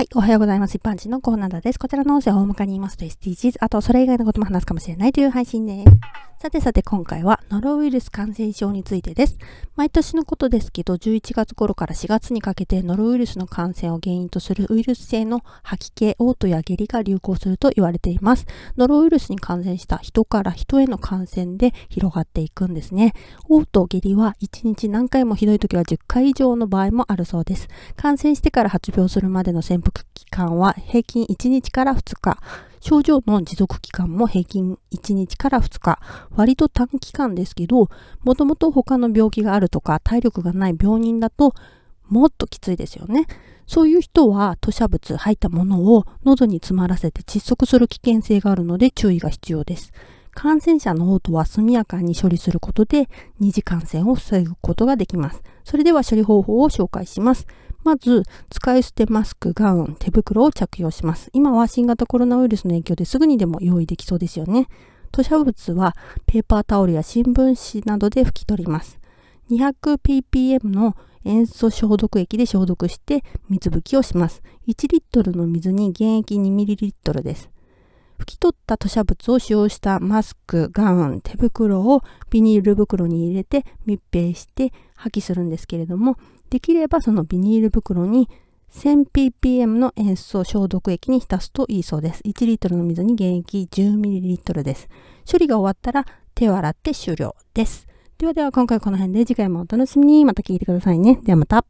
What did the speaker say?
はい。おはようございます。一般人のコーナーです。こちらの音声を大まかに言いますと SDGs、あとそれ以外のことも話すかもしれないという配信です。さてさて今回はノロウイルス感染症についてです。毎年のことですけど、11月頃から4月にかけてノロウイルスの感染を原因とするウイルス性の吐き気、嘔吐や下痢が流行すると言われています。ノロウイルスに感染した人から人への感染で広がっていくんですね。嘔吐、下痢は1日何回もひどい時は10回以上の場合もあるそうです。感染してから発病するまでの潜伏期間は平均1日から2日。症状の持続期間も平均1日から2日。割と短期間ですけど、もともと他の病気があるとか体力がない病人だともっときついですよね。そういう人は吐砂物、吐いたものを喉に詰まらせて窒息する危険性があるので注意が必要です。感染者の嘔吐は速やかに処理することで二次感染を防ぐことができます。それでは処理方法を紹介します。まず、使い捨てマスク、ガウン、手袋を着用します。今は新型コロナウイルスの影響ですぐにでも用意できそうですよね。吐砂物はペーパータオルや新聞紙などで拭き取ります。200ppm の塩素消毒液で消毒して水拭きをします。1リットルの水に原液 2ml です。拭き取った吐砂物を使用したマスク、ガウン、手袋をビニール袋に入れて密閉して破棄するんですけれども、できればそのビニール袋に 1000ppm の塩素消毒液に浸すといいそうです。1リットルの水に原液 10ml です。処理が終わったら手を洗って終了です。ではでは今回この辺で次回もお楽しみにまた聞いてくださいね。ではまた。